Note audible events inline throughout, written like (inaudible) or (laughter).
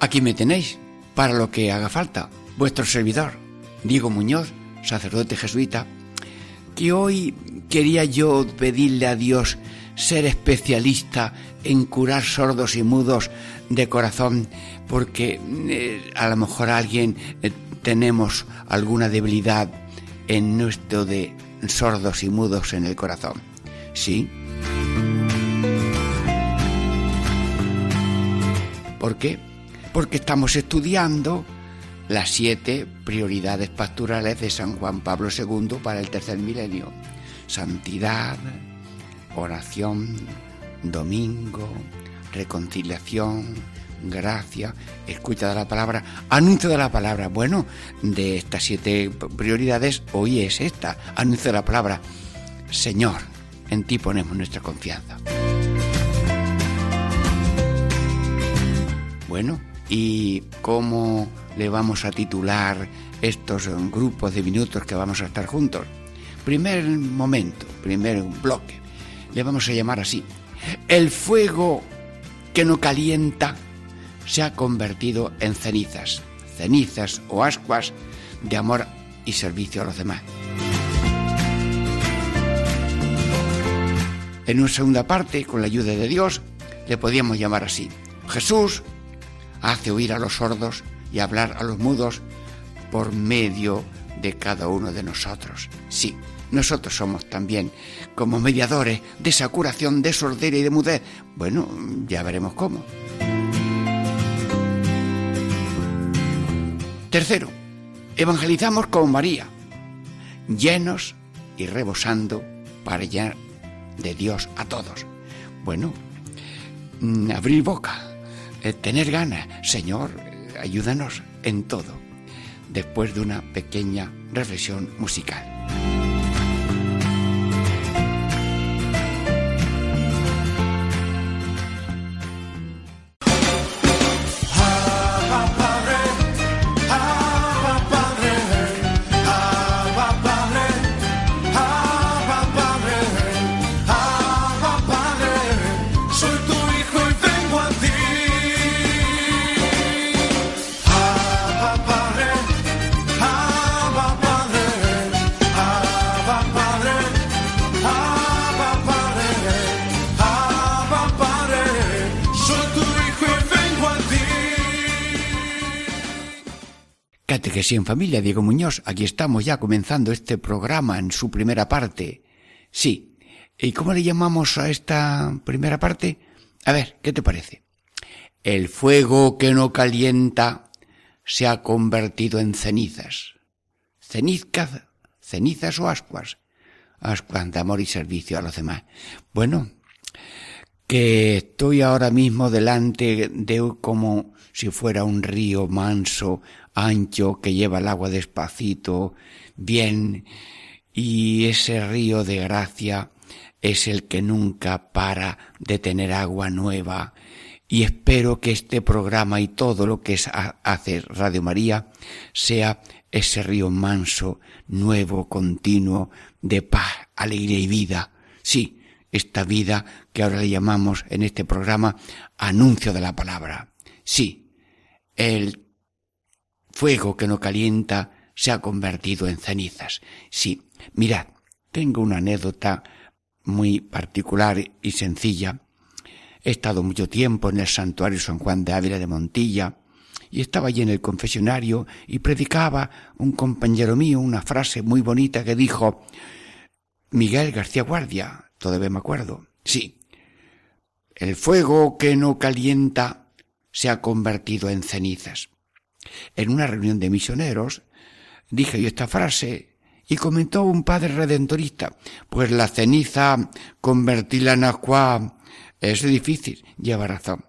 Aquí me tenéis, para lo que haga falta, vuestro servidor, Diego Muñoz, sacerdote jesuita, que hoy quería yo pedirle a Dios ser especialista en curar sordos y mudos de corazón, porque eh, a lo mejor alguien eh, tenemos alguna debilidad en nuestro de sordos y mudos en el corazón. Sí. ¿Por qué? Porque estamos estudiando las siete prioridades pastorales de San Juan Pablo II para el tercer milenio. Santidad, oración, domingo, reconciliación, gracia, escucha de la palabra, anuncio de la palabra. Bueno, de estas siete prioridades, hoy es esta, anuncio de la palabra. Señor, en ti ponemos nuestra confianza. Bueno, ¿y cómo le vamos a titular estos grupos de minutos que vamos a estar juntos? Primer momento, primer bloque, le vamos a llamar así. El fuego que no calienta se ha convertido en cenizas, cenizas o ascuas de amor y servicio a los demás. En una segunda parte, con la ayuda de Dios, le podíamos llamar así. Jesús hace oír a los sordos y hablar a los mudos por medio de cada uno de nosotros. Sí, nosotros somos también como mediadores de esa curación de sordera y de mudez. Bueno, ya veremos cómo. Tercero, evangelizamos con María, llenos y rebosando para llenar de Dios a todos. Bueno, mm, abrir boca, eh, tener ganas. Señor, ayúdanos en todo. Después de una pequeña reflexión musical. Que sí en familia, Diego Muñoz, aquí estamos ya comenzando este programa en su primera parte. Sí. ¿Y cómo le llamamos a esta primera parte? A ver, ¿qué te parece? El fuego que no calienta se ha convertido en cenizas. Cenizas, cenizas o ascuas. Ascuas de amor y servicio a los demás. Bueno, que estoy ahora mismo delante de como si fuera un río manso, ancho, que lleva el agua despacito, bien, y ese río de gracia es el que nunca para de tener agua nueva, y espero que este programa y todo lo que hace Radio María sea ese río manso, nuevo, continuo, de paz, alegría y vida. Sí, esta vida que ahora le llamamos en este programa anuncio de la palabra. Sí, el fuego que no calienta se ha convertido en cenizas. Sí, mirad, tengo una anécdota muy particular y sencilla. He estado mucho tiempo en el santuario San Juan de Ávila de Montilla y estaba allí en el confesionario y predicaba un compañero mío una frase muy bonita que dijo Miguel García Guardia, Todavía me acuerdo. Sí. El fuego que no calienta se ha convertido en cenizas. En una reunión de misioneros dije yo esta frase y comentó un padre redentorista, pues la ceniza convertirla en agua es difícil, lleva razón.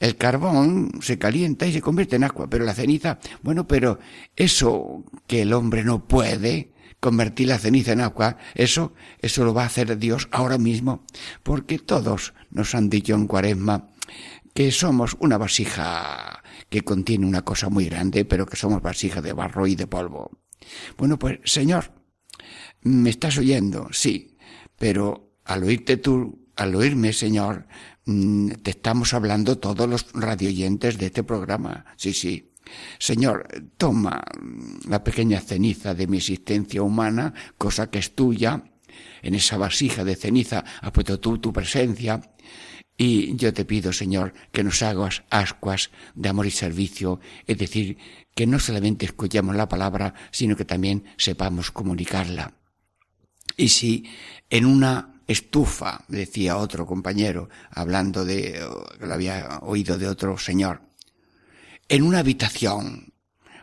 El carbón se calienta y se convierte en agua, pero la ceniza, bueno, pero eso que el hombre no puede, convertir la ceniza en agua, eso, eso lo va a hacer Dios ahora mismo, porque todos nos han dicho en cuaresma que somos una vasija que contiene una cosa muy grande, pero que somos vasija de barro y de polvo. Bueno, pues, Señor, ¿me estás oyendo? Sí, pero al oírte tú, al oírme, Señor, mm, te estamos hablando todos los radioyentes de este programa. Sí, sí. Señor, toma la pequeña ceniza de mi existencia humana, cosa que es tuya, en esa vasija de ceniza ha puesto tú tu presencia, y yo te pido, Señor, que nos hagas ascuas de amor y servicio, es decir, que no solamente escuchemos la palabra, sino que también sepamos comunicarla. Y si en una estufa, decía otro compañero, hablando de, lo había oído de otro señor, en una habitación,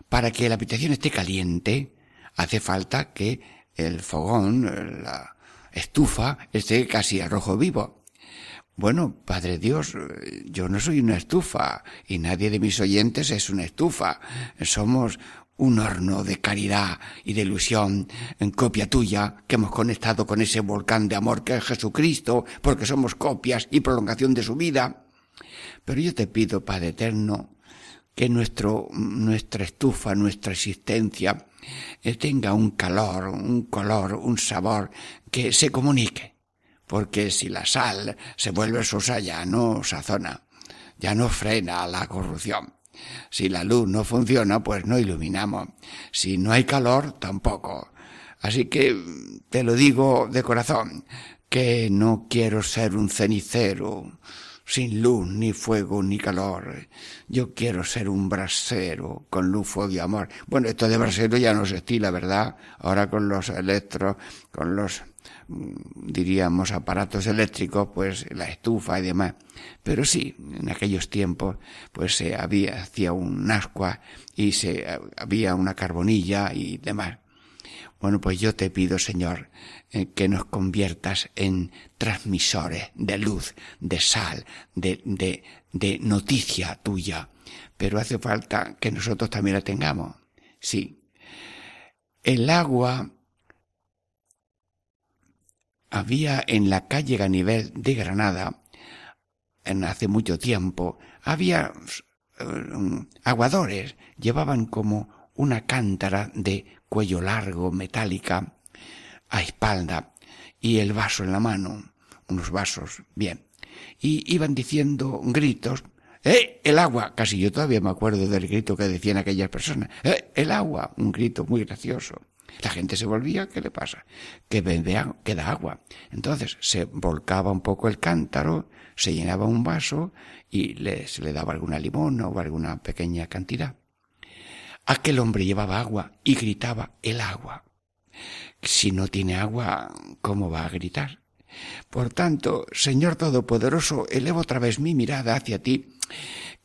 para que la habitación esté caliente, hace falta que el fogón, la estufa, esté casi a rojo vivo. Bueno, Padre Dios, yo no soy una estufa y nadie de mis oyentes es una estufa. Somos un horno de caridad y de ilusión en copia tuya que hemos conectado con ese volcán de amor que es Jesucristo, porque somos copias y prolongación de su vida. Pero yo te pido, Padre Eterno, que nuestro, nuestra estufa, nuestra existencia, eh, tenga un calor, un color, un sabor que se comunique. Porque si la sal se vuelve sosa ya no sazona, ya no frena la corrupción. Si la luz no funciona, pues no iluminamos. Si no hay calor, tampoco. Así que te lo digo de corazón, que no quiero ser un cenicero, sin luz, ni fuego, ni calor. Yo quiero ser un brasero, con luz, fuego y amor. Bueno, esto de brasero ya no se estila, ¿verdad? Ahora con los electros, con los, diríamos, aparatos eléctricos, pues la estufa y demás. Pero sí, en aquellos tiempos, pues se había, hacía un ascua y se, había una carbonilla y demás. Bueno, pues yo te pido, Señor, eh, que nos conviertas en transmisores de luz, de sal, de, de, de noticia tuya. Pero hace falta que nosotros también la tengamos. Sí. El agua había en la calle Ganivel de Granada, en hace mucho tiempo, había eh, aguadores, llevaban como una cántara de cuello largo, metálica, a espalda, y el vaso en la mano, unos vasos, bien. Y iban diciendo gritos, ¡eh! El agua. Casi yo todavía me acuerdo del grito que decían aquellas personas. ¡eh! El agua. Un grito muy gracioso. La gente se volvía, ¿qué le pasa? Que bebe, queda agua. Entonces se volcaba un poco el cántaro, se llenaba un vaso y se le daba alguna limona o alguna pequeña cantidad. Aquel hombre llevaba agua y gritaba el agua. Si no tiene agua, ¿cómo va a gritar? Por tanto, Señor Todopoderoso, elevo otra vez mi mirada hacia ti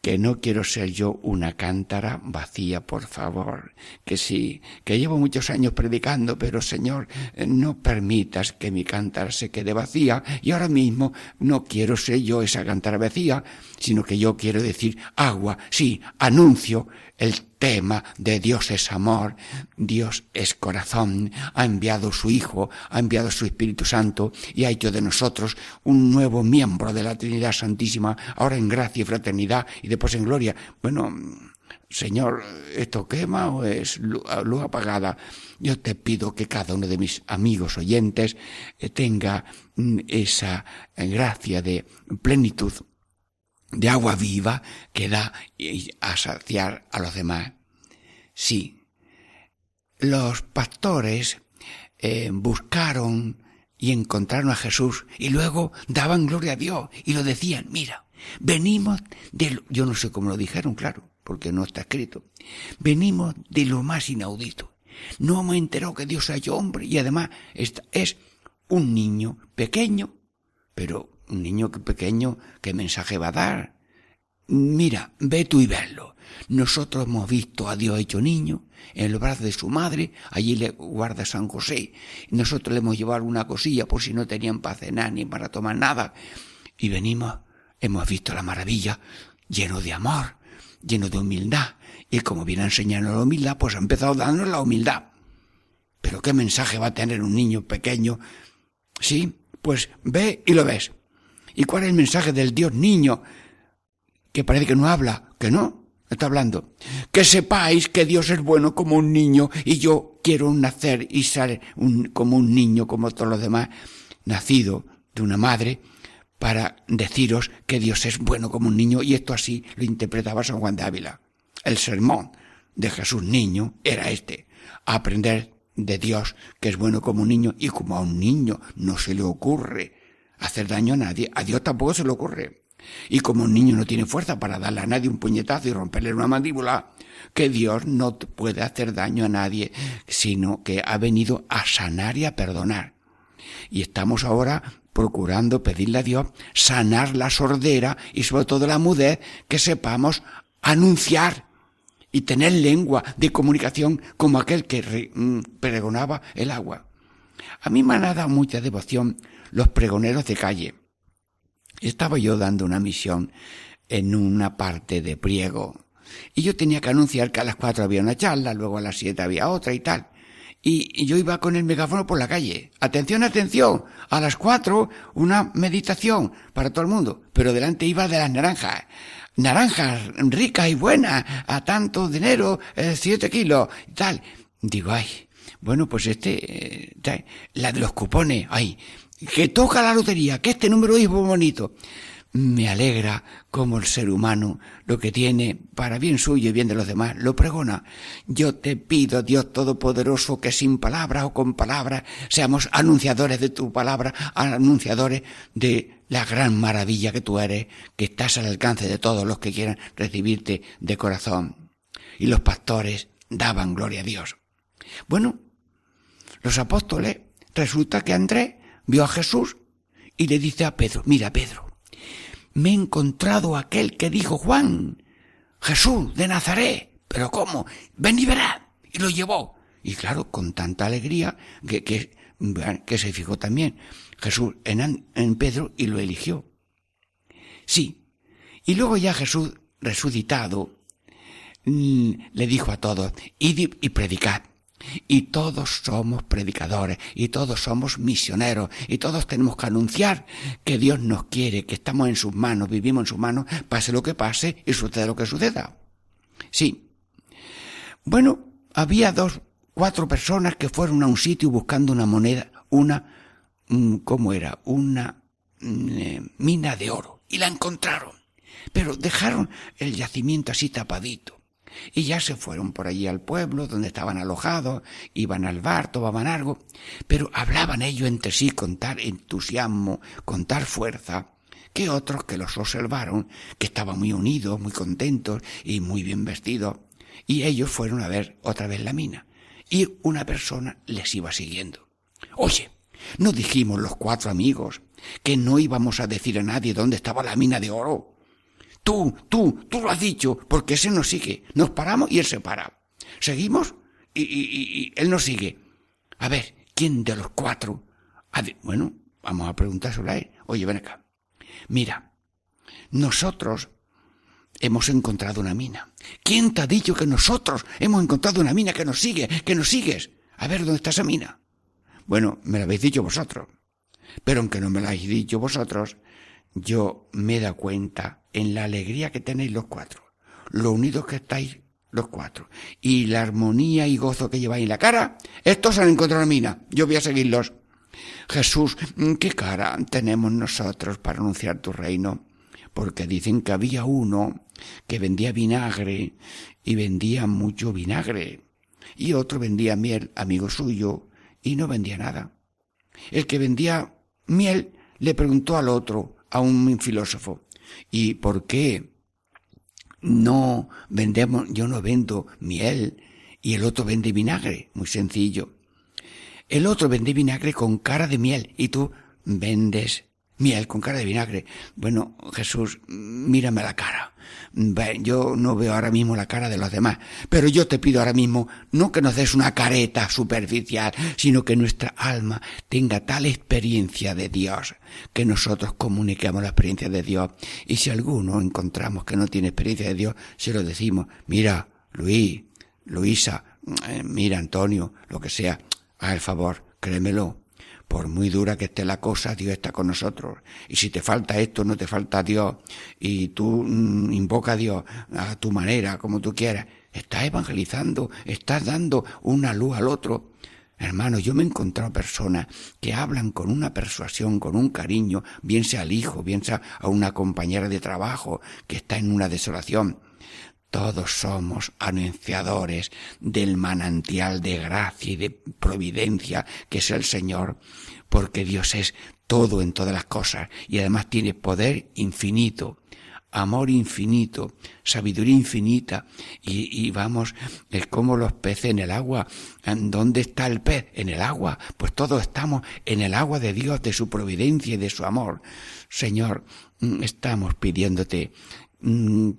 que no quiero ser yo una cántara vacía, por favor, que sí, que llevo muchos años predicando, pero Señor, no permitas que mi cántara se quede vacía, y ahora mismo no quiero ser yo esa cántara vacía, sino que yo quiero decir agua, sí, anuncio el tema de Dios es amor, Dios es corazón, ha enviado su Hijo, ha enviado su Espíritu Santo y ha hecho de nosotros un nuevo miembro de la Trinidad Santísima, ahora en gracia y fraternidad y después en gloria. Bueno, Señor, ¿esto quema o es luz apagada? Yo te pido que cada uno de mis amigos oyentes eh, tenga mm, esa gracia de plenitud de agua viva que da a saciar a los demás. Sí, los pastores eh, buscaron y encontraron a Jesús y luego daban gloria a Dios y lo decían, mira, venimos de, yo no sé cómo lo dijeron, claro, porque no está escrito, venimos de lo más inaudito. No me enteró que Dios ha hecho hombre y además es un niño pequeño, pero un niño pequeño, ¿qué mensaje va a dar? Mira, ve tú y verlo. Nosotros hemos visto a Dios hecho niño en los brazos de su madre, allí le guarda San José. Nosotros le hemos llevado una cosilla por si no tenían para cenar ni para tomar nada. Y venimos, hemos visto la maravilla lleno de amor, lleno de humildad. Y como viene a enseñarnos la humildad, pues ha empezado dándonos la humildad. Pero ¿qué mensaje va a tener un niño pequeño? Sí, pues ve y lo ves. ¿Y cuál es el mensaje del Dios niño? Que parece que no habla, que no, está hablando. Que sepáis que Dios es bueno como un niño y yo quiero nacer y ser un, como un niño como todos los demás, nacido de una madre, para deciros que Dios es bueno como un niño y esto así lo interpretaba San Juan de Ávila. El sermón de Jesús niño era este, aprender de Dios que es bueno como un niño y como a un niño no se le ocurre hacer daño a nadie, a Dios tampoco se le ocurre. Y como un niño no tiene fuerza para darle a nadie un puñetazo y romperle una mandíbula, que Dios no puede hacer daño a nadie, sino que ha venido a sanar y a perdonar. Y estamos ahora procurando pedirle a Dios sanar la sordera y sobre todo la mudez, que sepamos anunciar y tener lengua de comunicación como aquel que mm, pregonaba el agua. A mí me han dado mucha devoción los pregoneros de calle. Estaba yo dando una misión en una parte de Priego y yo tenía que anunciar que a las cuatro había una charla, luego a las siete había otra y tal y yo iba con el megáfono por la calle. Atención, atención. A las cuatro, una meditación para todo el mundo. Pero delante iba de las naranjas. Naranjas ricas y buenas, a tanto dinero, eh, siete kilos, y tal. Digo, ay, bueno, pues este, eh, la de los cupones, ay, que toca la lotería, que este número es muy bonito me alegra como el ser humano lo que tiene para bien suyo y bien de los demás lo pregona. Yo te pido, Dios Todopoderoso, que sin palabras o con palabras seamos anunciadores de tu palabra, anunciadores de la gran maravilla que tú eres, que estás al alcance de todos los que quieran recibirte de corazón. Y los pastores daban gloria a Dios. Bueno, los apóstoles, resulta que Andrés vio a Jesús y le dice a Pedro, mira Pedro, me he encontrado aquel que dijo Juan, Jesús de Nazaret. Pero ¿cómo? Ven y verá. Y lo llevó. Y claro, con tanta alegría que, que, que se fijó también Jesús en, en Pedro y lo eligió. Sí. Y luego ya Jesús, resucitado, mm, le dijo a todos, id y predicad. Y todos somos predicadores, y todos somos misioneros, y todos tenemos que anunciar que Dios nos quiere, que estamos en sus manos, vivimos en sus manos, pase lo que pase y suceda lo que suceda. Sí. Bueno, había dos, cuatro personas que fueron a un sitio buscando una moneda, una, mm, ¿cómo era? Una mm, eh, mina de oro, y la encontraron. Pero dejaron el yacimiento así tapadito. Y ya se fueron por allí al pueblo donde estaban alojados, iban al bar, tomaban algo, pero hablaban ellos entre sí con tal entusiasmo, con tal fuerza, que otros que los observaron, que estaban muy unidos, muy contentos y muy bien vestidos, y ellos fueron a ver otra vez la mina. Y una persona les iba siguiendo. Oye, ¿no dijimos los cuatro amigos que no íbamos a decir a nadie dónde estaba la mina de oro? Tú, tú, tú lo has dicho, porque ese nos sigue. Nos paramos y él se para. Seguimos y, él nos sigue. A ver, ¿quién de los cuatro? Bueno, vamos a preguntárselo a él. Oye, ven acá. Mira, nosotros hemos encontrado una mina. ¿Quién te ha dicho que nosotros hemos encontrado una mina que nos sigue, que nos sigues? A ver, ¿dónde está esa mina? Bueno, me la habéis dicho vosotros. Pero aunque no me la habéis dicho vosotros, yo me he dado cuenta en la alegría que tenéis los cuatro, lo unidos que estáis los cuatro, y la armonía y gozo que lleváis en la cara, estos han encontrado la mina, yo voy a seguirlos. Jesús, ¿qué cara tenemos nosotros para anunciar tu reino? Porque dicen que había uno que vendía vinagre y vendía mucho vinagre, y otro vendía miel, amigo suyo, y no vendía nada. El que vendía miel le preguntó al otro, a un filósofo, ¿Y por qué no vendemos, yo no vendo miel y el otro vende vinagre? Muy sencillo. El otro vende vinagre con cara de miel y tú vendes miel con cara de vinagre. Bueno, Jesús, mírame la cara. Yo no veo ahora mismo la cara de los demás, pero yo te pido ahora mismo no que nos des una careta superficial, sino que nuestra alma tenga tal experiencia de Dios, que nosotros comuniquemos la experiencia de Dios. Y si alguno encontramos que no tiene experiencia de Dios, se lo decimos, mira, Luis, Luisa, eh, mira, Antonio, lo que sea, haz el favor, créemelo, por muy dura que esté la cosa, Dios está con nosotros. Y si te falta esto, no te falta Dios. Y tú mm, invoca a Dios a tu manera, como tú quieras. Estás evangelizando, estás dando una luz al otro. Hermano, yo me he encontrado personas que hablan con una persuasión, con un cariño, bien sea al hijo, bien sea a una compañera de trabajo que está en una desolación. Todos somos anunciadores del manantial de gracia y de providencia que es el Señor, porque Dios es todo en todas las cosas y además tiene poder infinito, amor infinito, sabiduría infinita y, y, vamos, es como los peces en el agua. ¿Dónde está el pez? En el agua. Pues todos estamos en el agua de Dios, de su providencia y de su amor. Señor, estamos pidiéndote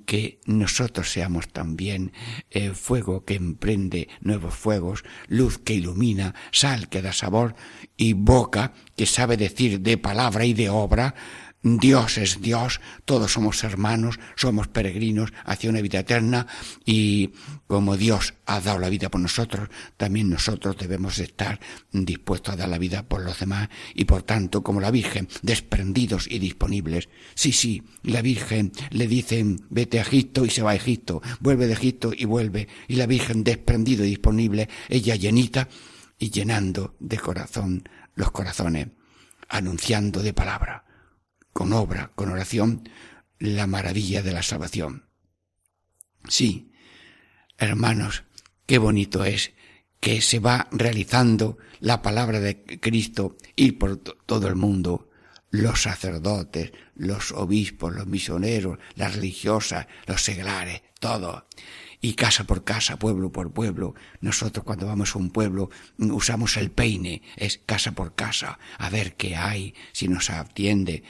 que nosotros seamos también eh, fuego que emprende nuevos fuegos, luz que ilumina, sal que da sabor y boca que sabe decir de palabra y de obra Dios es Dios, todos somos hermanos, somos peregrinos hacia una vida eterna y como Dios ha dado la vida por nosotros, también nosotros debemos estar dispuestos a dar la vida por los demás y por tanto, como la Virgen, desprendidos y disponibles. Sí, sí, la Virgen le dicen vete a Egipto y se va a Egipto, vuelve de Egipto y vuelve y la Virgen desprendido y disponible, ella llenita y llenando de corazón los corazones, anunciando de palabra con obra, con oración, la maravilla de la salvación. Sí, hermanos, qué bonito es que se va realizando la palabra de Cristo y por todo el mundo, los sacerdotes, los obispos, los misioneros, las religiosas, los seglares, todo y casa por casa, pueblo por pueblo. Nosotros cuando vamos a un pueblo usamos el peine, es casa por casa, a ver qué hay, si nos atiende,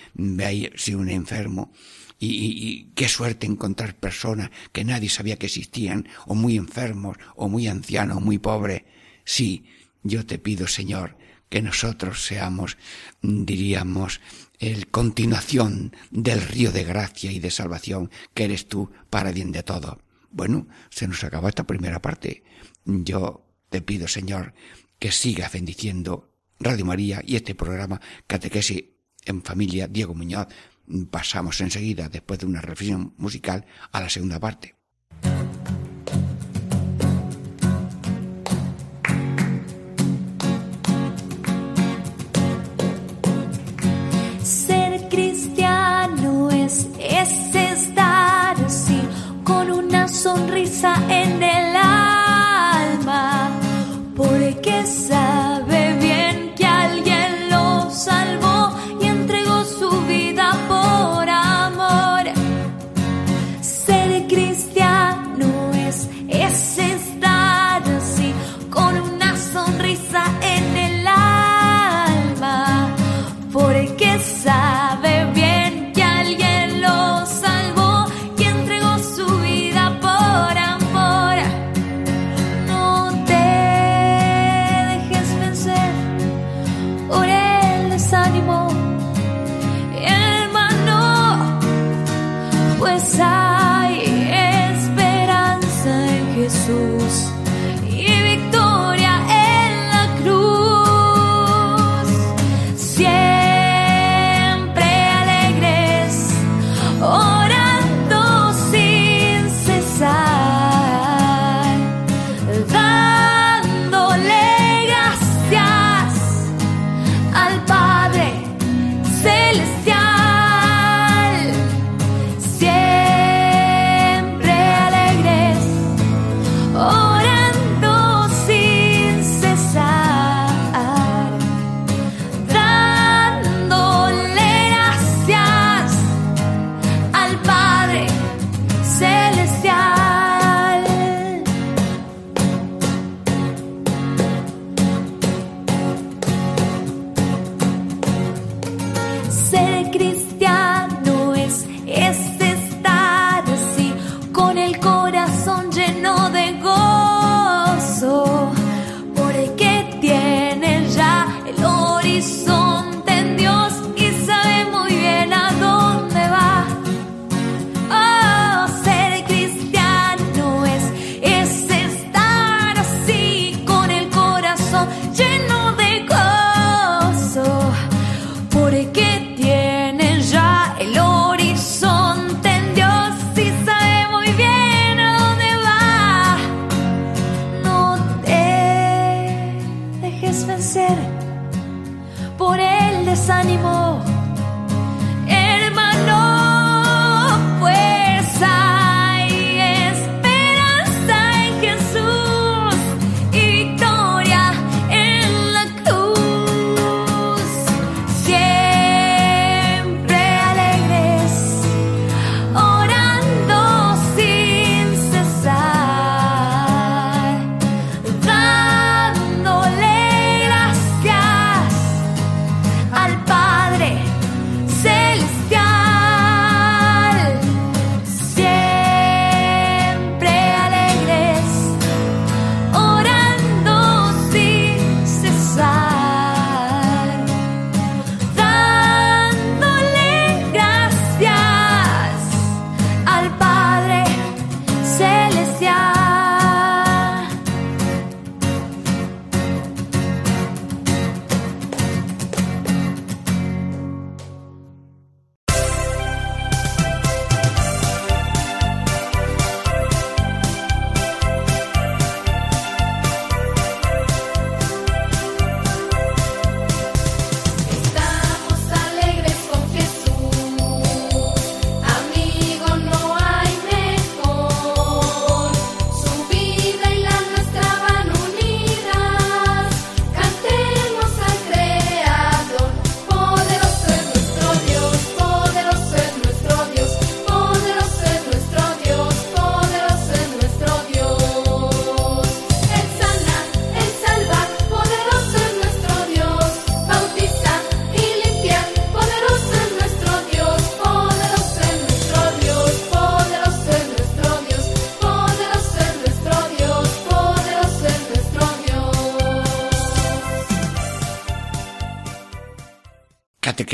si un enfermo. Y, y, qué suerte encontrar personas que nadie sabía que existían, o muy enfermos, o muy ancianos, o muy pobres. Sí, yo te pido, Señor, que nosotros seamos, diríamos, el continuación del río de gracia y de salvación que eres tú para bien de todo. Bueno, se nos acaba esta primera parte. Yo te pido, Señor, que sigas bendiciendo Radio María y este programa Catequesis en Familia Diego Muñoz. Pasamos enseguida, después de una reflexión musical, a la segunda parte. Sonrisa en el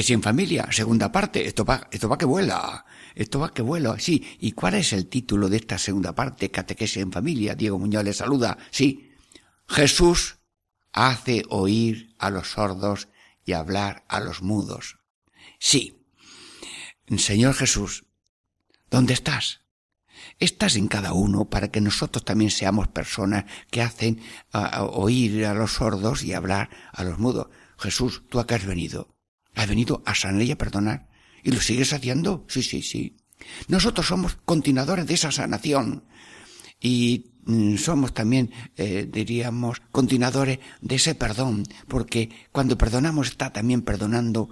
Catequesis en familia, segunda parte. Esto va, esto va que vuela. Esto va que vuela. Sí. ¿Y cuál es el título de esta segunda parte? Catequesis en familia. Diego Muñoz le saluda. Sí. Jesús hace oír a los sordos y hablar a los mudos. Sí. Señor Jesús, ¿dónde estás? Estás en cada uno para que nosotros también seamos personas que hacen oír a los sordos y hablar a los mudos. Jesús, tú acá has venido. Has venido a sanar y a perdonar. ¿Y lo sigues haciendo? Sí, sí, sí. Nosotros somos continuadores de esa sanación. Y mm, somos también, eh, diríamos, continuadores de ese perdón, porque cuando perdonamos está también perdonando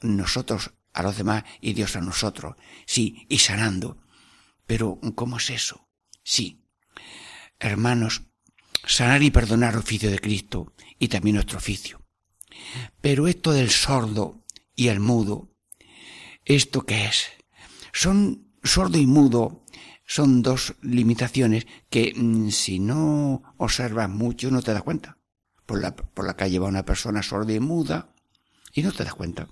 nosotros a los demás y Dios a nosotros. Sí, y sanando. Pero, ¿cómo es eso? Sí. Hermanos, sanar y perdonar oficio de Cristo y también nuestro oficio. Pero esto del sordo y el mudo, ¿esto qué es? Son sordo y mudo, son dos limitaciones que mm, si no observas mucho no te das cuenta. Por la, por la calle va una persona sorda y muda y no te das cuenta.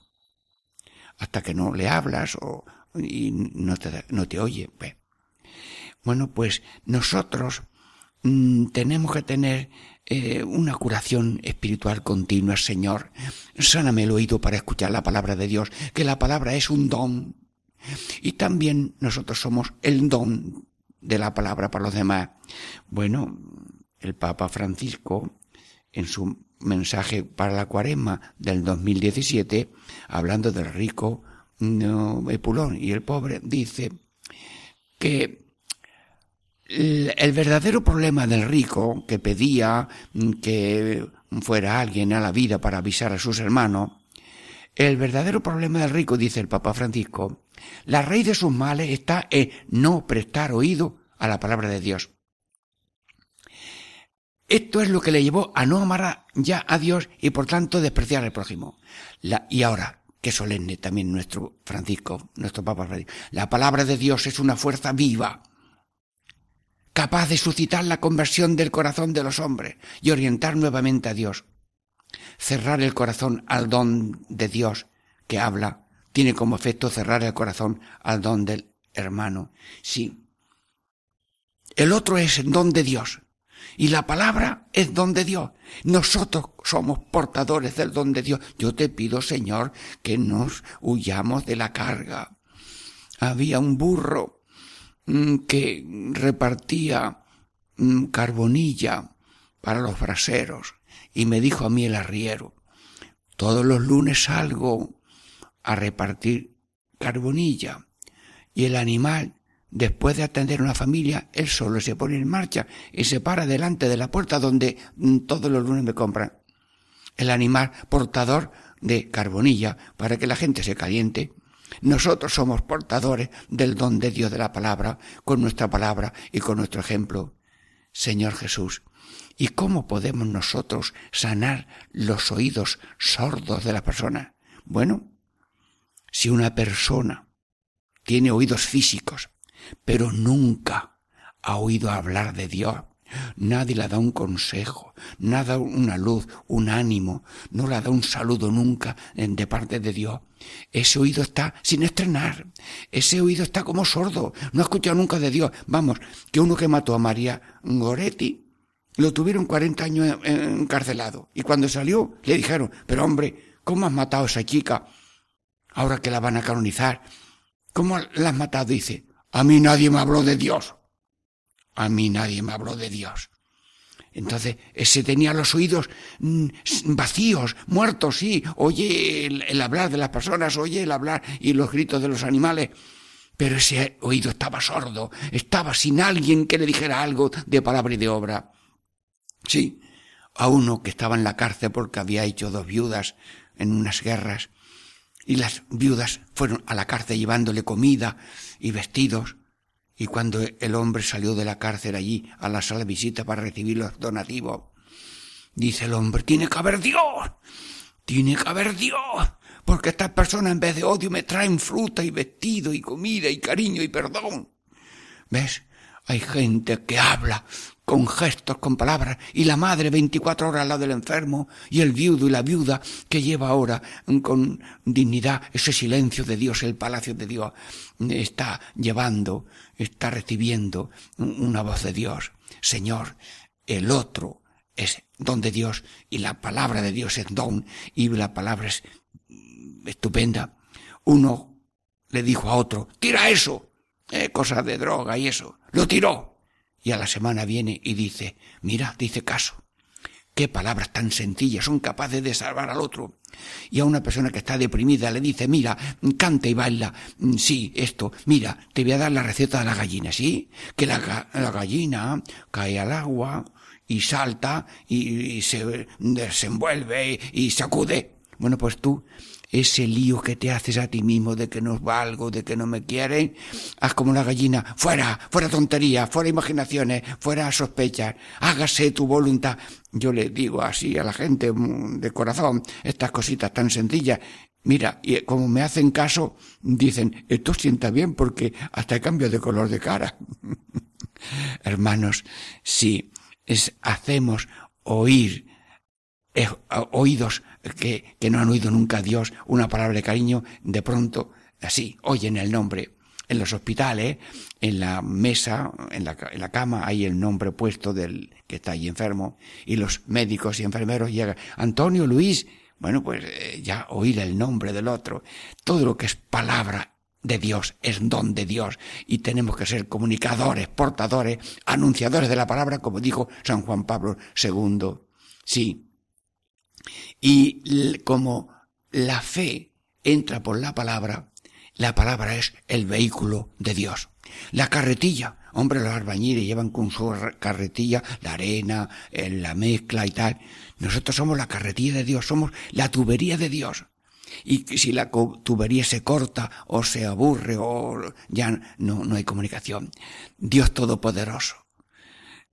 Hasta que no le hablas o, y no te, no te oye. Bueno, pues nosotros mm, tenemos que tener eh, una curación espiritual continua, Señor. Sáname el oído para escuchar la palabra de Dios, que la palabra es un don. Y también nosotros somos el don de la palabra para los demás. Bueno, el Papa Francisco, en su mensaje para la cuaresma del 2017, hablando del rico no, Epulón y el pobre, dice que el verdadero problema del rico que pedía que fuera alguien a la vida para avisar a sus hermanos, el verdadero problema del rico, dice el Papa Francisco, la raíz de sus males está en no prestar oído a la palabra de Dios. Esto es lo que le llevó a no amar ya a Dios y por tanto despreciar al prójimo. y ahora, qué solemne también nuestro Francisco, nuestro Papa Francisco, la palabra de Dios es una fuerza viva capaz de suscitar la conversión del corazón de los hombres y orientar nuevamente a Dios. Cerrar el corazón al don de Dios que habla tiene como efecto cerrar el corazón al don del hermano. Sí. El otro es el don de Dios. Y la palabra es don de Dios. Nosotros somos portadores del don de Dios. Yo te pido, Señor, que nos huyamos de la carga. Había un burro que repartía mm, carbonilla para los braseros y me dijo a mí el arriero, todos los lunes salgo a repartir carbonilla y el animal después de atender una familia, él solo se pone en marcha y se para delante de la puerta donde mm, todos los lunes me compran. El animal portador de carbonilla para que la gente se caliente nosotros somos portadores del don de Dios de la palabra, con nuestra palabra y con nuestro ejemplo. Señor Jesús, ¿y cómo podemos nosotros sanar los oídos sordos de la persona? Bueno, si una persona tiene oídos físicos, pero nunca ha oído hablar de Dios, Nadie le da un consejo, nada una luz, un ánimo, no le da un saludo nunca de parte de Dios. Ese oído está sin estrenar, ese oído está como sordo, no ha escuchado nunca de Dios. Vamos, que uno que mató a María Goretti, lo tuvieron 40 años encarcelado y cuando salió le dijeron, pero hombre, ¿cómo has matado a esa chica ahora que la van a canonizar? ¿Cómo la has matado? Dice, a mí nadie me habló de Dios. A mí nadie me habló de Dios. Entonces, ese tenía los oídos mm, vacíos, muertos, sí. Oye el, hablar de las personas, oye el hablar y los gritos de los animales. Pero ese oído estaba sordo, estaba sin alguien que le dijera algo de palabra y de obra. Sí, a uno que estaba en la cárcel porque había hecho dos viudas en unas guerras, y las viudas fueron a la cárcel llevándole comida y vestidos, y cuando el hombre salió de la cárcel allí a la sala de visita para recibir los donativos, dice el hombre, tiene que haber Dios, tiene que haber Dios, porque estas personas en vez de odio me traen fruta y vestido y comida y cariño y perdón. ¿Ves? Hay gente que habla con gestos, con palabras, y la madre 24 horas al lado del enfermo, y el viudo y la viuda que lleva ahora con dignidad ese silencio de Dios, el palacio de Dios, está llevando, está recibiendo una voz de Dios. Señor, el otro es don de Dios y la palabra de Dios es don y la palabra es estupenda. Uno le dijo a otro, tira eso, eh, cosa de droga y eso. Lo tiró y a la semana viene y dice, mira, dice caso. Qué palabras tan sencillas son capaces de salvar al otro. Y a una persona que está deprimida le dice, mira, canta y baila. Mm, sí, esto, mira, te voy a dar la receta de la gallina, ¿sí? Que la, gallina cae al agua y salta y, se desenvuelve y sacude. Bueno, pues tú ese lío que te haces a ti mismo de que no valgo, de que no me quieren, haz como la gallina, fuera, fuera tontería, fuera imaginaciones, fuera sospechas, hágase tu voluntad. Yo le digo así a la gente mm, de corazón, estas cositas tan sencillas, Mira, y como me hacen caso, dicen, esto sienta bien porque hasta cambio de color de cara. (laughs) Hermanos, si es, hacemos oír eh, oídos que, que no han oído nunca a Dios una palabra de cariño, de pronto, así, oyen el nombre. En los hospitales, en la mesa, en la, en la cama, hay el nombre puesto del que está ahí enfermo, y los médicos y enfermeros llegan, Antonio, Luis, bueno, pues eh, ya oír el nombre del otro. Todo lo que es palabra de Dios es don de Dios y tenemos que ser comunicadores, portadores, anunciadores de la palabra, como dijo San Juan Pablo II. Sí, y como la fe entra por la palabra, la palabra es el vehículo de Dios. La carretilla, hombre, los albañiles llevan con su carretilla la arena, la mezcla y tal. Nosotros somos la carretilla de Dios, somos la tubería de Dios. Y si la tubería se corta o se aburre o ya no, no hay comunicación. Dios Todopoderoso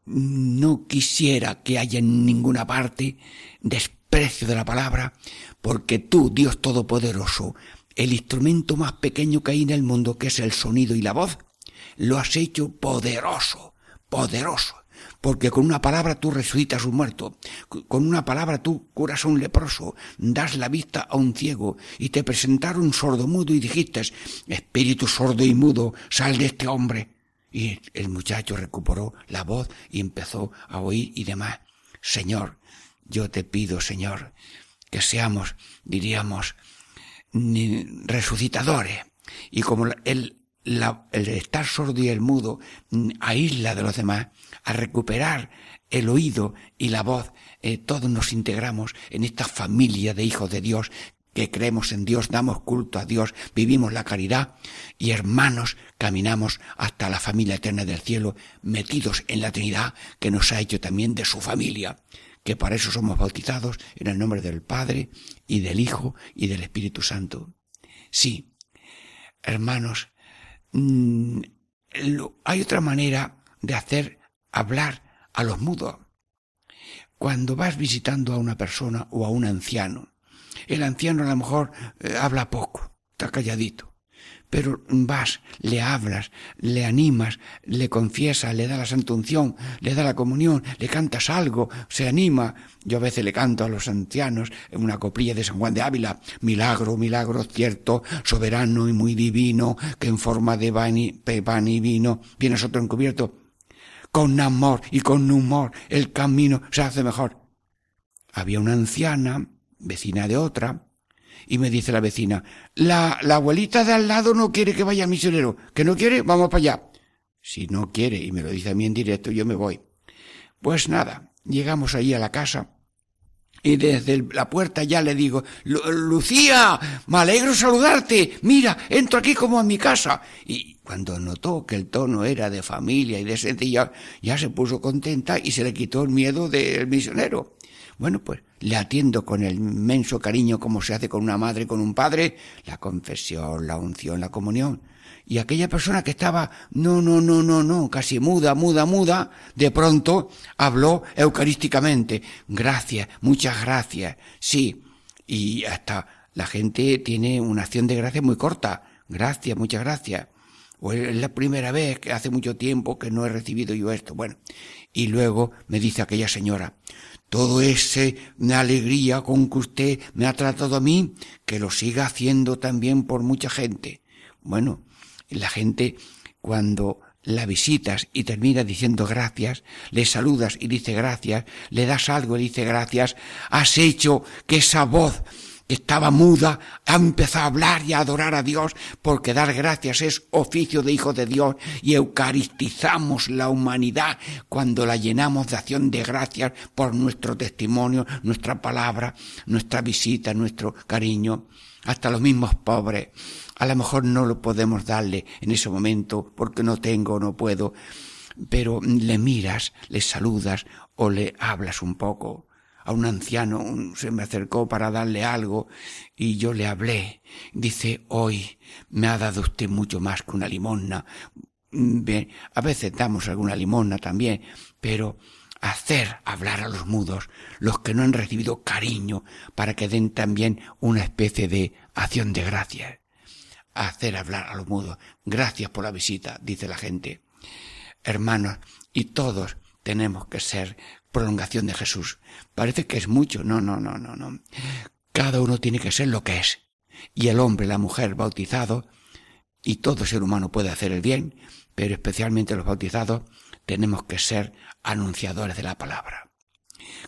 no quisiera que haya en ninguna parte desprecio de la palabra, porque tú, Dios Todopoderoso, el instrumento más pequeño que hay en el mundo, que es el sonido y la voz, lo has hecho poderoso, poderoso, porque con una palabra tú resucitas un muerto, con una palabra tú curas a un leproso, das la vista a un ciego, y te presentaron sordo mudo y dijiste, espíritu sordo y mudo, sal de este hombre. Y el muchacho recuperó la voz y empezó a oír y demás. Señor, yo te pido, Señor, que seamos, diríamos, resucitadores. Y como el, el estar sordo y el mudo aísla de los demás, a recuperar el oído y la voz, eh, todos nos integramos en esta familia de hijos de Dios que creemos en Dios, damos culto a Dios, vivimos la caridad y hermanos caminamos hasta la familia eterna del cielo, metidos en la Trinidad que nos ha hecho también de su familia, que para eso somos bautizados en el nombre del Padre y del Hijo y del Espíritu Santo. Sí, hermanos, mm, hay otra manera de hacer hablar a los mudos. Cuando vas visitando a una persona o a un anciano, el anciano a lo mejor eh, habla poco, está calladito. Pero vas, le hablas, le animas, le confiesas, le da la santunción, le da la comunión, le cantas algo, se anima. Yo a veces le canto a los ancianos en una coprilla de San Juan de Ávila, milagro, milagro cierto, soberano y muy divino, que en forma de pan y, pan y vino vienes otro encubierto. Con amor y con humor el camino se hace mejor. Había una anciana vecina de otra, y me dice la vecina, la, la abuelita de al lado no quiere que vaya misionero, que no quiere, vamos para allá. Si no quiere, y me lo dice a mí en directo, yo me voy. Pues nada, llegamos allí a la casa, y desde la puerta ya le digo, Lucía, me alegro saludarte, mira, entro aquí como a mi casa. Y cuando notó que el tono era de familia y de sencilla, ya se puso contenta y se le quitó el miedo del misionero. Bueno, pues le atiendo con el inmenso cariño como se hace con una madre, con un padre, la confesión, la unción, la comunión. Y aquella persona que estaba, no, no, no, no, no, casi muda, muda, muda, de pronto habló eucarísticamente. Gracias, muchas gracias. Sí. Y hasta la gente tiene una acción de gracia muy corta. Gracias, muchas gracias. o es la primera vez que hace mucho tiempo que no he recibido yo esto. Bueno, y luego me dice aquella señora, todo ese alegría con que usted me ha tratado a mí, que lo siga haciendo también por mucha gente. Bueno, la gente cuando la visitas y termina diciendo gracias, le saludas y dice gracias, le das algo y dice gracias, has hecho que esa voz estaba muda, ha empezado a hablar y a adorar a Dios, porque dar gracias es oficio de hijo de Dios y eucaristizamos la humanidad cuando la llenamos de acción de gracias por nuestro testimonio, nuestra palabra, nuestra visita, nuestro cariño. Hasta los mismos pobres. A lo mejor no lo podemos darle en ese momento porque no tengo, no puedo, pero le miras, le saludas o le hablas un poco a un anciano, se me acercó para darle algo y yo le hablé. Dice, hoy me ha dado usted mucho más que una limosna. Bien, a veces damos alguna limosna también, pero hacer hablar a los mudos, los que no han recibido cariño, para que den también una especie de acción de gracias. Hacer hablar a los mudos. Gracias por la visita, dice la gente. Hermanos, y todos tenemos que ser prolongación de Jesús. Parece que es mucho. No, no, no, no, no. Cada uno tiene que ser lo que es. Y el hombre, la mujer, bautizado, y todo ser humano puede hacer el bien, pero especialmente los bautizados, tenemos que ser anunciadores de la palabra.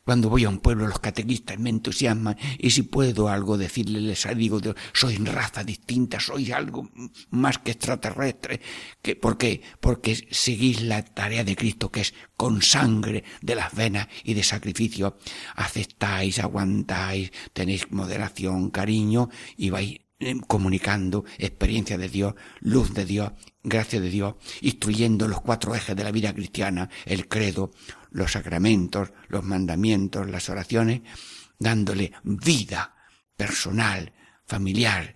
Cuando voy a un pueblo, los catequistas me entusiasman y si puedo algo decirles, les digo, sois raza distinta, sois algo más que extraterrestre. Que, ¿Por qué? Porque seguís la tarea de Cristo que es con sangre de las venas y de sacrificio. Aceptáis, aguantáis, tenéis moderación, cariño y vais comunicando experiencia de Dios, luz de Dios, gracia de Dios, instruyendo los cuatro ejes de la vida cristiana, el credo, los sacramentos, los mandamientos, las oraciones, dándole vida personal, familiar,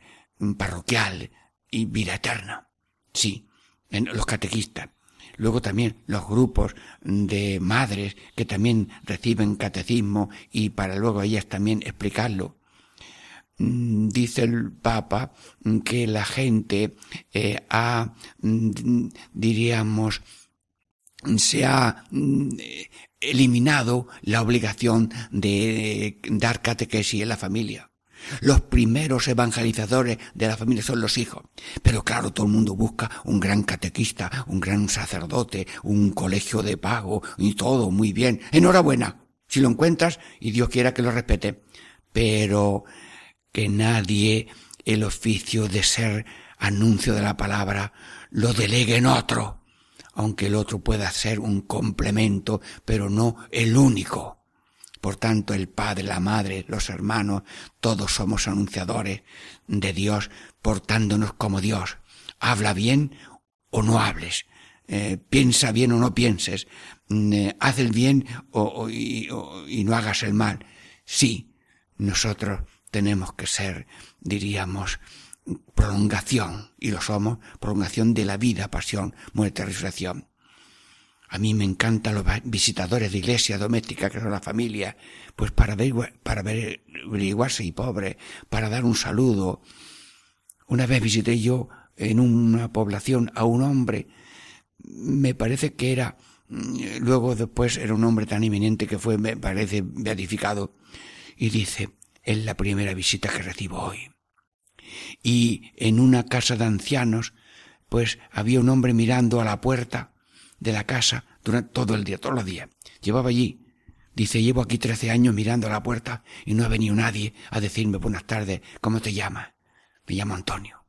parroquial y vida eterna. Sí, en los catequistas. Luego también los grupos de madres que también reciben catecismo y para luego ellas también explicarlo. Mm, dice el Papa que la gente eh, ha, mm, diríamos, se ha mm, eliminado la obligación de dar catequesis en la familia. Los primeros evangelizadores de la familia son los hijos. Pero claro, todo el mundo busca un gran catequista, un gran sacerdote, un colegio de pago y todo muy bien. Enhorabuena, si lo encuentras y Dios quiera que lo respete. Pero que nadie el oficio de ser anuncio de la palabra lo delegue en otro aunque el otro pueda ser un complemento, pero no el único. Por tanto, el padre, la madre, los hermanos, todos somos anunciadores de Dios, portándonos como Dios. Habla bien o no hables. Eh, piensa bien o no pienses. Mm, eh, haz el bien o, y, y no hagas el mal. Sí, nosotros tenemos que ser, diríamos, prolongación, y lo somos, prolongación de la vida, pasión, muerte, resurrección. A mí me encantan los visitadores de iglesia doméstica, que son la familia, pues para, ver, para averiguarse y pobre, para dar un saludo. Una vez visité yo en una población a un hombre, me parece que era, mm, luego después era un hombre tan eminente que fue, me parece, beatificado, y dice, es la primera visita que recibo hoy y en una casa de ancianos, pues había un hombre mirando a la puerta de la casa durante todo el día, todos los días. Llevaba allí, dice, llevo aquí trece años mirando a la puerta y no ha venido nadie a decirme buenas tardes, ¿cómo te llamas? Me llamo Antonio.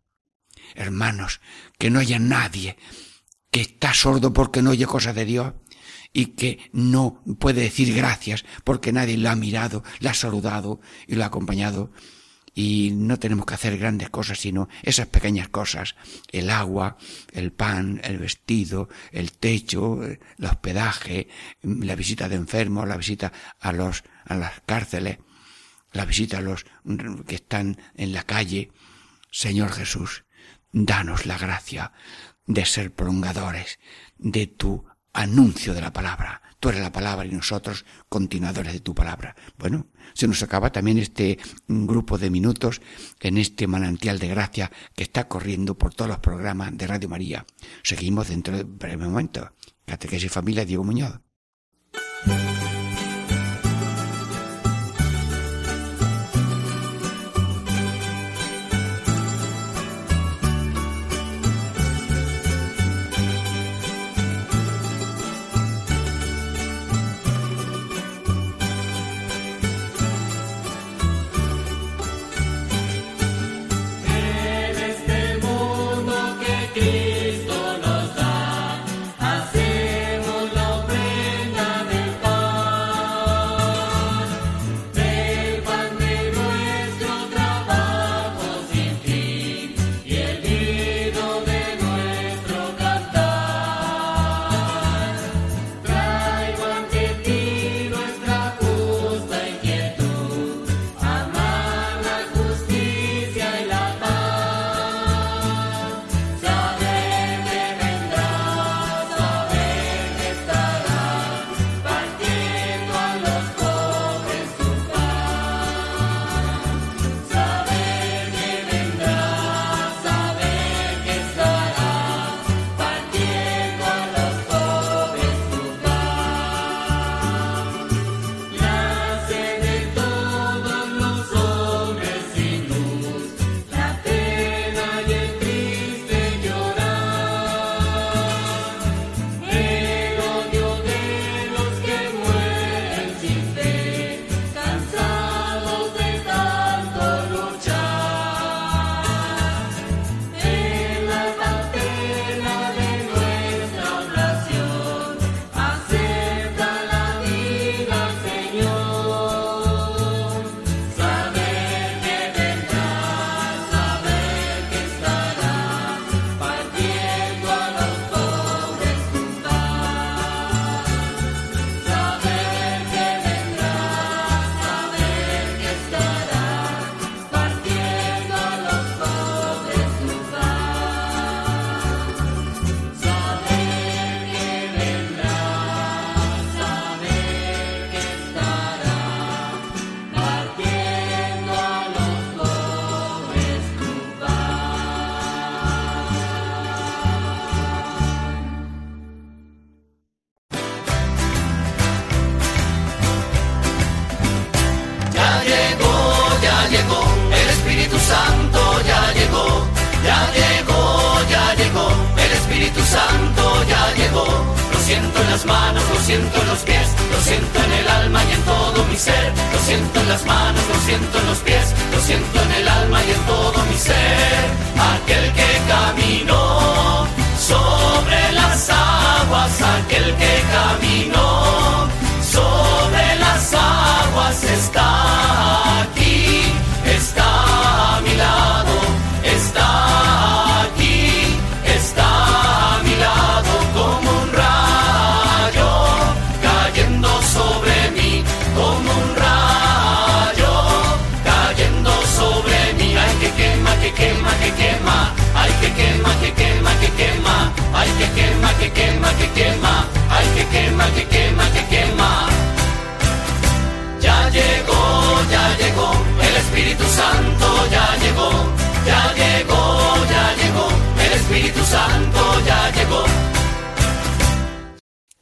Hermanos, que no haya nadie que está sordo porque no oye cosas de Dios y que no puede decir gracias porque nadie lo ha mirado, lo ha saludado y lo ha acompañado y no tenemos que hacer grandes cosas, sino esas pequeñas cosas, el agua, el pan, el vestido, el techo, el hospedaje, la visita de enfermos, la visita a los, a las cárceles, la visita a los que están en la calle. Señor Jesús, danos la gracia de ser prolongadores de tu anuncio de la palabra. Tú eres la palabra y nosotros continuadores de tu palabra. Bueno, se nos acaba también este grupo de minutos en este manantial de gracia que está corriendo por todos los programas de Radio María. Seguimos dentro de breve momento. Catequesis Familia Diego Muñoz.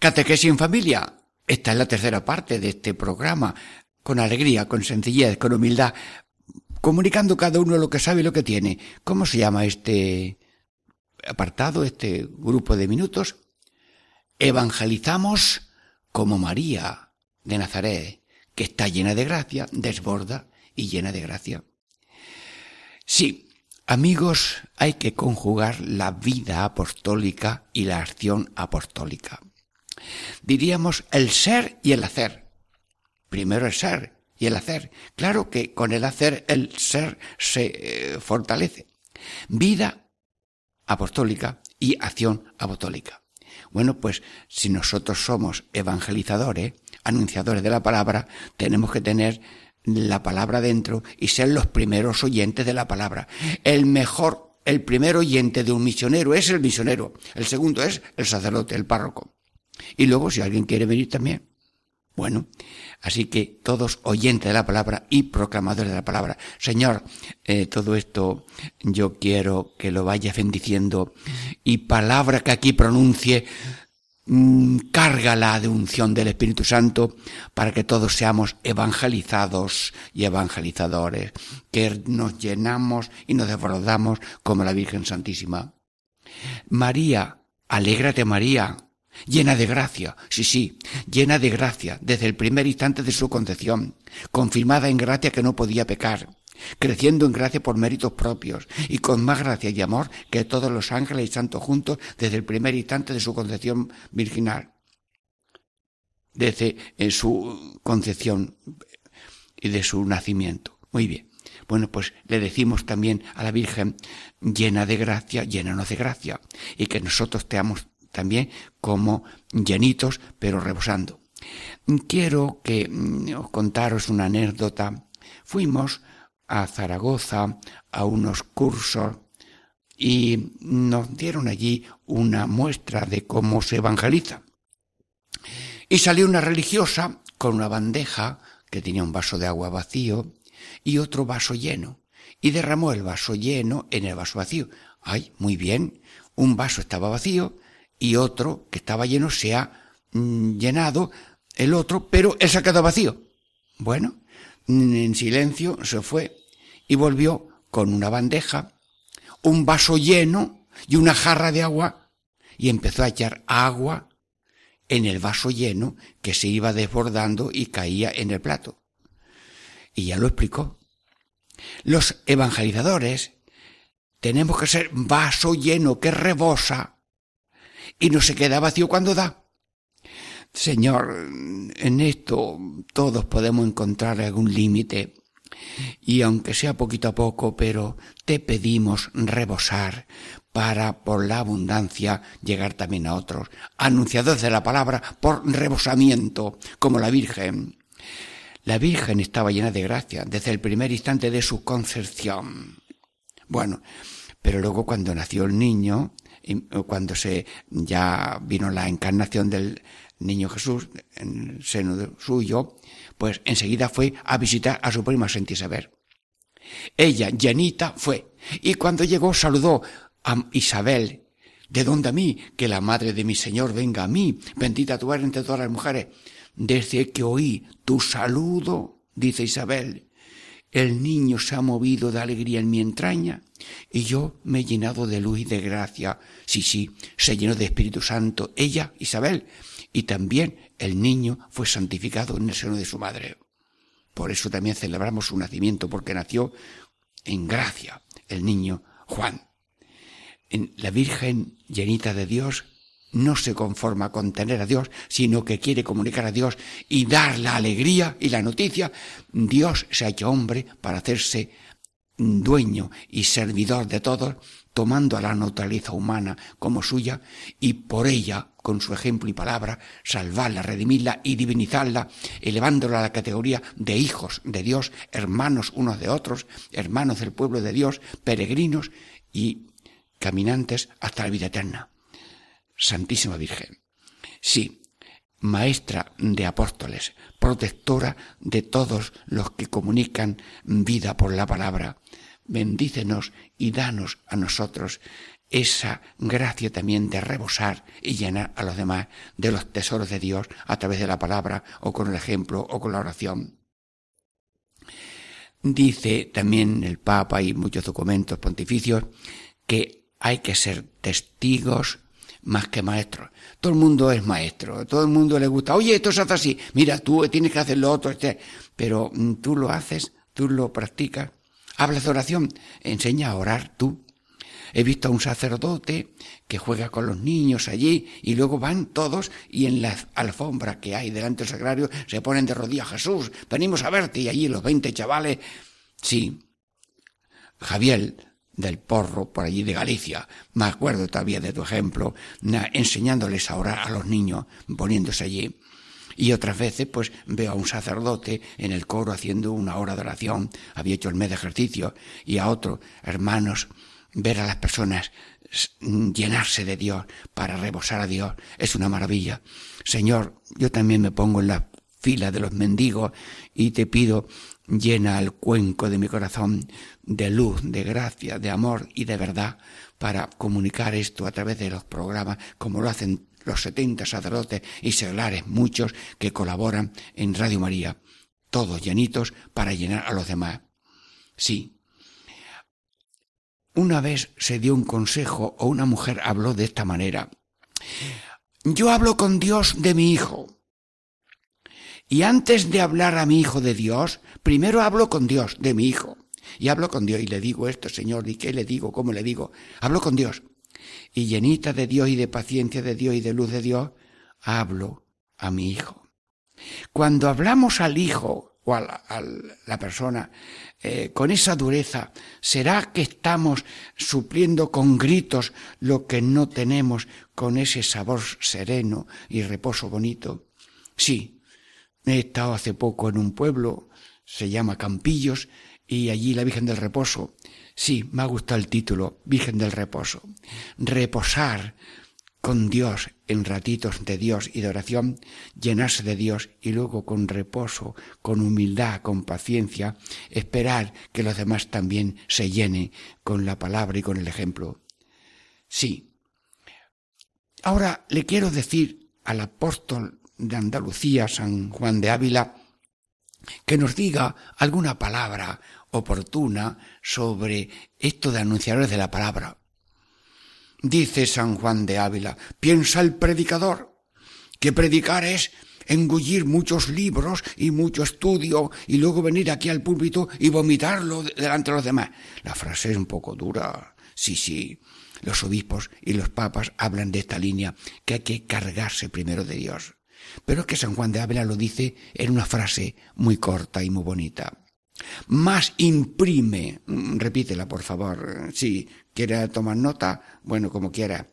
Catequesis en familia. Esta es la tercera parte de este programa, con alegría, con sencillez, con humildad, comunicando cada uno lo que sabe y lo que tiene. ¿Cómo se llama este apartado, este grupo de minutos? Evangelizamos como María de Nazaret, que está llena de gracia, desborda y llena de gracia. Sí, amigos, hay que conjugar la vida apostólica y la acción apostólica diríamos el ser y el hacer. Primero el ser y el hacer. Claro que con el hacer el ser se eh, fortalece. Vida apostólica y acción apostólica. Bueno, pues si nosotros somos evangelizadores, anunciadores de la palabra, tenemos que tener la palabra dentro y ser los primeros oyentes de la palabra. El mejor, el primer oyente de un misionero es el misionero. El segundo es el sacerdote, el párroco. Y luego, si alguien quiere venir también, bueno, así que todos oyentes de la palabra y proclamadores de la palabra. Señor, eh, todo esto yo quiero que lo vayas bendiciendo y palabra que aquí pronuncie, mm, cárgala de unción del Espíritu Santo para que todos seamos evangelizados y evangelizadores, que nos llenamos y nos desbordamos como la Virgen Santísima. María, alégrate María, llena de gracia, sí, sí, llena de gracia desde el primer instante de su concepción, confirmada en gracia que no podía pecar, creciendo en gracia por méritos propios y con más gracia y amor que todos los ángeles y santos juntos desde el primer instante de su concepción virginal, desde eh, su concepción y de su nacimiento. Muy bien. Bueno, pues le decimos también a la Virgen llena de gracia, llénanos de gracia, y que nosotros teamos también como llenitos, pero rebosando. Quiero que mm, contaros una anécdota. Fuimos a Zaragoza a unos cursos y nos dieron allí una muestra de cómo se evangeliza. Y salió una religiosa con una bandeja que tenía un vaso de agua vacío y otro vaso lleno, y derramó el vaso lleno en el vaso vacío. Ay, muy bien, un vaso estaba vacío y otro que estaba lleno se ha mm, llenado el otro, pero él se ha quedado vacío. Bueno, en silencio se fue y volvió con una bandeja, un vaso lleno y una jarra de agua y empezó a echar agua en el vaso lleno que se iba desbordando y caía en el plato. Y ya lo explicó. Los evangelizadores tenemos que ser vaso lleno que rebosa y no se queda vacío cuando da. Señor, en esto todos podemos encontrar algún límite y aunque sea poquito a poco, pero te pedimos rebosar para por la abundancia llegar también a otros, anunciadores de la palabra por rebosamiento, como la Virgen. La Virgen estaba llena de gracia desde el primer instante de su concepción. Bueno, pero luego cuando nació el niño, cuando se ya vino la encarnación del niño Jesús en el seno suyo, pues enseguida fue a visitar a su prima Santa Isabel. Ella, llenita, fue, y cuando llegó saludó a Isabel, ¿de dónde a mí? Que la madre de mi Señor venga a mí, bendita tú eres entre todas las mujeres. Desde que oí tu saludo, dice Isabel, el niño se ha movido de alegría en mi entraña y yo me he llenado de luz y de gracia. Sí, sí, se llenó de Espíritu Santo ella, Isabel, y también el niño fue santificado en el seno de su madre. Por eso también celebramos su nacimiento, porque nació en gracia el niño Juan. En la Virgen llenita de Dios no se conforma con tener a Dios, sino que quiere comunicar a Dios y dar la alegría y la noticia. Dios se ha hecho hombre para hacerse dueño y servidor de todos, tomando a la naturaleza humana como suya y por ella, con su ejemplo y palabra, salvarla, redimirla y divinizarla, elevándola a la categoría de hijos de Dios, hermanos unos de otros, hermanos del pueblo de Dios, peregrinos y caminantes hasta la vida eterna. Santísima Virgen. Sí, maestra de apóstoles, protectora de todos los que comunican vida por la palabra. Bendícenos y danos a nosotros esa gracia también de rebosar y llenar a los demás de los tesoros de Dios a través de la palabra o con el ejemplo o con la oración. Dice también el Papa y muchos documentos pontificios que hay que ser testigos más que maestro. Todo el mundo es maestro, todo el mundo le gusta, oye, esto se hace así, mira, tú tienes que hacer lo otro, este", pero mm, tú lo haces, tú lo practicas. Hablas de oración, enseña a orar tú. He visto a un sacerdote que juega con los niños allí y luego van todos y en la alfombra que hay delante del sagrario se ponen de rodillas, Jesús, venimos a verte y allí los veinte chavales, sí. Javier, del porro por allí de Galicia. Me acuerdo todavía de tu ejemplo, enseñándoles a orar a los niños, poniéndose allí. Y otras veces, pues veo a un sacerdote en el coro haciendo una hora de oración, había hecho el mes de ejercicio, y a otro, hermanos, ver a las personas llenarse de Dios, para rebosar a Dios, es una maravilla. Señor, yo también me pongo en la fila de los mendigos y te pido llena el cuenco de mi corazón de luz, de gracia, de amor y de verdad para comunicar esto a través de los programas como lo hacen los setenta sacerdotes y seglares, muchos que colaboran en Radio María, todos llenitos para llenar a los demás. Sí. Una vez se dio un consejo o una mujer habló de esta manera. Yo hablo con Dios de mi hijo. Y antes de hablar a mi hijo de Dios, primero hablo con Dios de mi hijo. Y hablo con Dios y le digo esto, Señor, ¿y qué le digo? ¿Cómo le digo? Hablo con Dios. Y llenita de Dios y de paciencia de Dios y de luz de Dios, hablo a mi hijo. Cuando hablamos al hijo o a la, persona eh, con esa dureza, ¿será que estamos supliendo con gritos lo que no tenemos con ese sabor sereno y reposo bonito? Sí, He estado hace poco en un pueblo, se llama Campillos, y allí la Virgen del Reposo. Sí, me ha gustado el título, Virgen del Reposo. Reposar con Dios en ratitos de Dios y de oración, llenarse de Dios y luego con reposo, con humildad, con paciencia, esperar que los demás también se llenen con la palabra y con el ejemplo. Sí. Ahora le quiero decir al apóstol de Andalucía, San Juan de Ávila, que nos diga alguna palabra oportuna sobre esto de anunciadores de la palabra. Dice San Juan de Ávila, piensa el predicador, que predicar es engullir muchos libros y mucho estudio y luego venir aquí al púlpito y vomitarlo delante de los demás. La frase es un poco dura. Sí, sí. Los obispos y los papas hablan de esta línea, que hay que cargarse primero de Dios. Pero es que San Juan de Ávila lo dice en una frase muy corta y muy bonita. Más imprime, mm, repítela por favor, si quiere tomar nota, bueno, como quiera.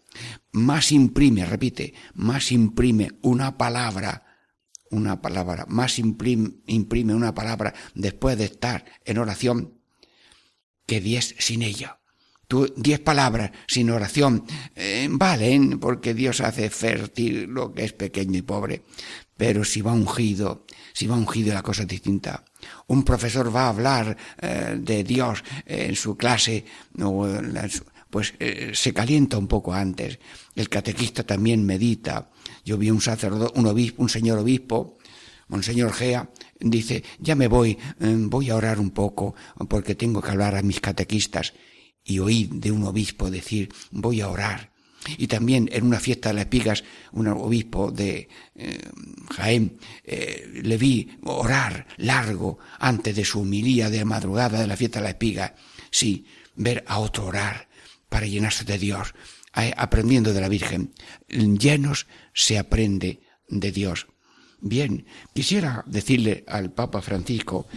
Más imprime, repite, más imprime una palabra, una palabra, más imprime, imprime una palabra después de estar en oración que diez sin ella diez palabras sin oración eh, valen porque Dios hace fértil lo que es pequeño y pobre. Pero si va ungido, si va ungido la cosa es distinta. Un profesor va a hablar eh, de Dios en su clase, pues eh, se calienta un poco antes. El catequista también medita. Yo vi un sacerdote, un obispo, un señor obispo, Monseñor Gea, dice, ya me voy, voy a orar un poco porque tengo que hablar a mis catequistas y oí de un obispo decir, voy a orar. Y también en una fiesta de las espigas, un obispo de eh, Jaén, eh, le vi orar largo antes de su humilía de madrugada de la fiesta de la espiga. Sí, ver a otro orar para llenarse de Dios, aprendiendo de la Virgen. Llenos se aprende de Dios. Bien, quisiera decirle al Papa Francisco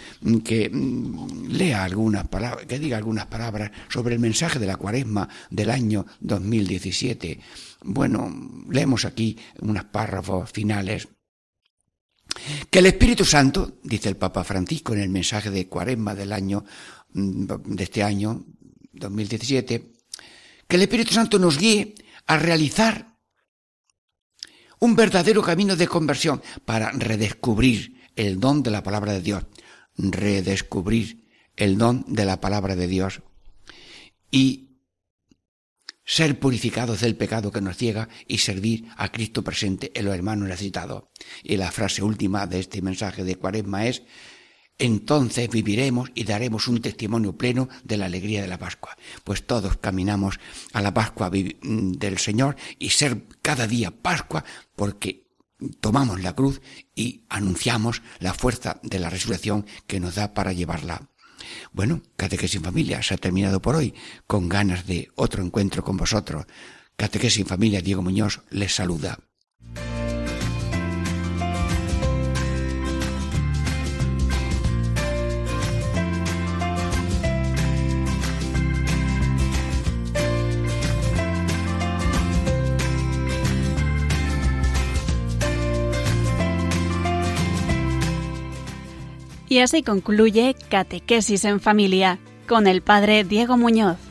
que mm, lea algunas palabras, que diga algunas palabras sobre el mensaje de la cuaresma del año 2017. Bueno, leemos aquí unos párrafos finales. Que el Espíritu Santo, dice el Papa Francisco en el mensaje de cuaresma del año, mm, de este año 2017, que el Espíritu Santo nos guíe a realizar un verdadero camino de conversión para redescubrir el don de la palabra de Dios, redescubrir el don de la palabra de Dios y ser purificados del pecado que nos ciega y servir a Cristo presente en los hermanos necesitados. Y la frase última de este mensaje de Cuaresma es entonces viviremos y daremos un testimonio pleno de la alegría de la Pascua. Pues todos caminamos a la Pascua mm, del Señor y ser cada día Pascua porque tomamos la cruz y anunciamos la fuerza de la resurrección que nos da para llevarla. Bueno, Catequesis Familia se ha terminado por hoy, con ganas de otro encuentro con vosotros. Catequesis Familia, Diego Muñoz les saluda. Y así concluye Catequesis en Familia con el Padre Diego Muñoz.